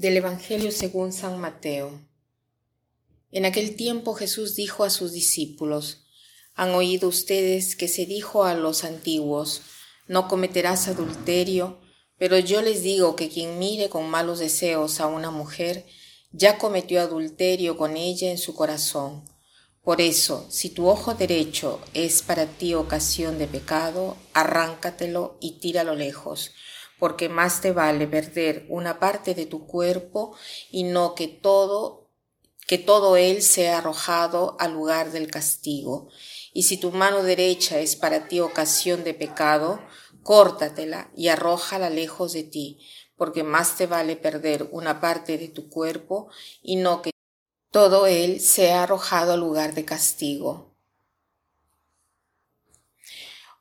Del Evangelio según San Mateo. En aquel tiempo Jesús dijo a sus discípulos, Han oído ustedes que se dijo a los antiguos, No cometerás adulterio, pero yo les digo que quien mire con malos deseos a una mujer, ya cometió adulterio con ella en su corazón. Por eso, si tu ojo derecho es para ti ocasión de pecado, arráncatelo y tíralo lejos porque más te vale perder una parte de tu cuerpo y no que todo que todo él sea arrojado al lugar del castigo. Y si tu mano derecha es para ti ocasión de pecado, córtatela y arrójala lejos de ti, porque más te vale perder una parte de tu cuerpo y no que todo él sea arrojado al lugar de castigo.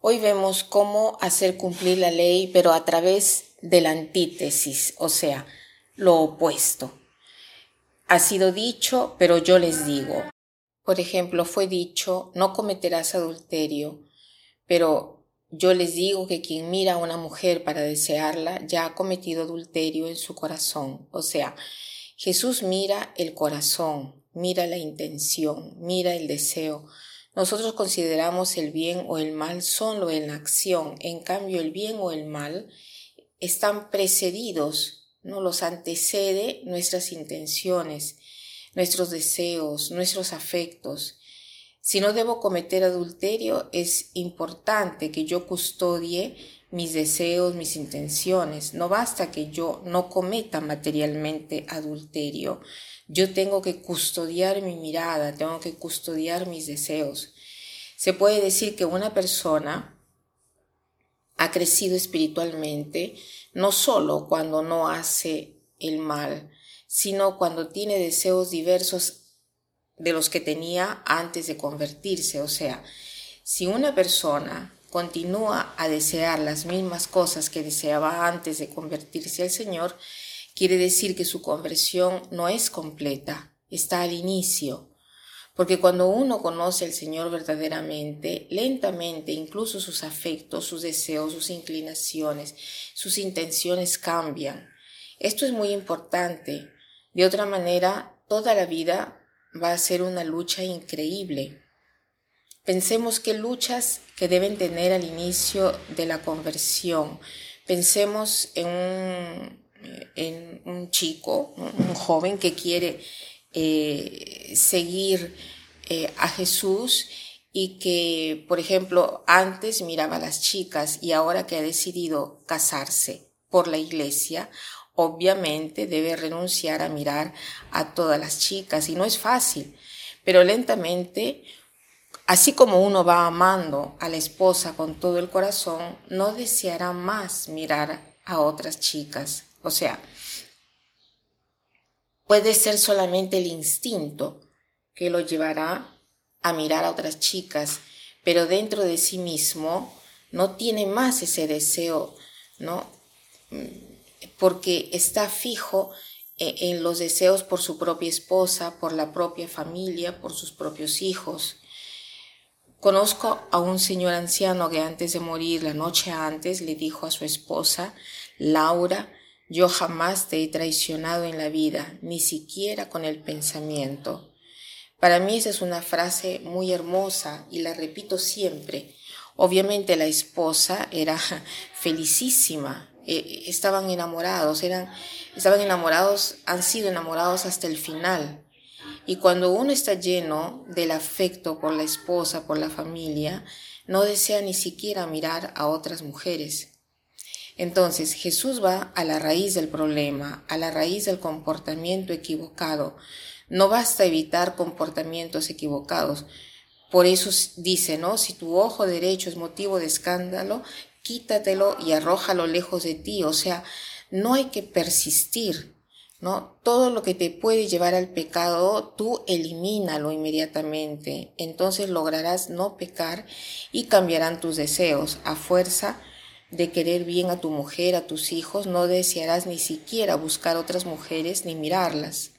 Hoy vemos cómo hacer cumplir la ley, pero a través de la antítesis, o sea, lo opuesto. Ha sido dicho, pero yo les digo. Por ejemplo, fue dicho, no cometerás adulterio, pero yo les digo que quien mira a una mujer para desearla ya ha cometido adulterio en su corazón. O sea, Jesús mira el corazón, mira la intención, mira el deseo, nosotros consideramos el bien o el mal solo en la acción, en cambio el bien o el mal están precedidos, no los antecede nuestras intenciones, nuestros deseos, nuestros afectos. Si no debo cometer adulterio, es importante que yo custodie mis deseos, mis intenciones. No basta que yo no cometa materialmente adulterio. Yo tengo que custodiar mi mirada, tengo que custodiar mis deseos. Se puede decir que una persona ha crecido espiritualmente no solo cuando no hace el mal, sino cuando tiene deseos diversos de los que tenía antes de convertirse. O sea, si una persona continúa a desear las mismas cosas que deseaba antes de convertirse al Señor, quiere decir que su conversión no es completa, está al inicio. Porque cuando uno conoce al Señor verdaderamente, lentamente incluso sus afectos, sus deseos, sus inclinaciones, sus intenciones cambian. Esto es muy importante. De otra manera, toda la vida va a ser una lucha increíble. Pensemos qué luchas que deben tener al inicio de la conversión. Pensemos en un, en un chico, un joven que quiere eh, seguir eh, a Jesús y que, por ejemplo, antes miraba a las chicas y ahora que ha decidido casarse por la iglesia, obviamente debe renunciar a mirar a todas las chicas y no es fácil, pero lentamente Así como uno va amando a la esposa con todo el corazón, no deseará más mirar a otras chicas. O sea, puede ser solamente el instinto que lo llevará a mirar a otras chicas, pero dentro de sí mismo no tiene más ese deseo, ¿no? Porque está fijo e, en los deseos por su propia esposa, por la propia familia, por sus propios hijos. Conozco a un señor anciano que antes de morir, la noche antes, le dijo a su esposa, Laura, yo jamás te he traicionado en la vida, ni siquiera con el pensamiento. Para mí esa es una frase muy hermosa y la repito siempre. Obviamente la esposa era felicísima, eh, estaban enamorados, eran, estaban enamorados, han sido enamorados hasta el final. Y cuando uno está lleno del afecto por la esposa, por la familia, no desea ni siquiera mirar a otras mujeres. Entonces Jesús va a la raíz del problema, a la raíz del comportamiento equivocado. No basta evitar comportamientos equivocados. Por eso dice, ¿no? Si tu ojo derecho es motivo de escándalo, quítatelo y arrójalo lejos de ti. O sea, no hay que persistir, ¿no? Todo lo que te puede llevar al pecado, tú elimínalo inmediatamente. Entonces lograrás no pecar y cambiarán tus deseos. A fuerza de querer bien a tu mujer, a tus hijos, no desearás ni siquiera buscar otras mujeres ni mirarlas.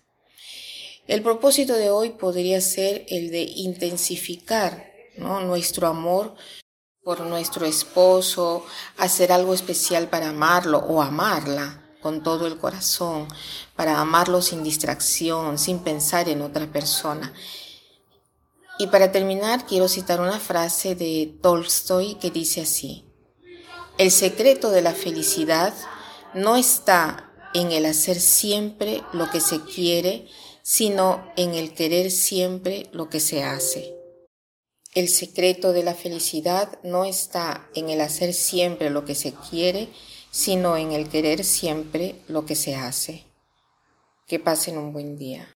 El propósito de hoy podría ser el de intensificar ¿no? nuestro amor por nuestro esposo, hacer algo especial para amarlo o amarla con todo el corazón, para amarlo sin distracción, sin pensar en otra persona. Y para terminar, quiero citar una frase de Tolstoy que dice así, el secreto de la felicidad no está en el hacer siempre lo que se quiere, sino en el querer siempre lo que se hace. El secreto de la felicidad no está en el hacer siempre lo que se quiere, sino en el querer siempre lo que se hace. Que pasen un buen día.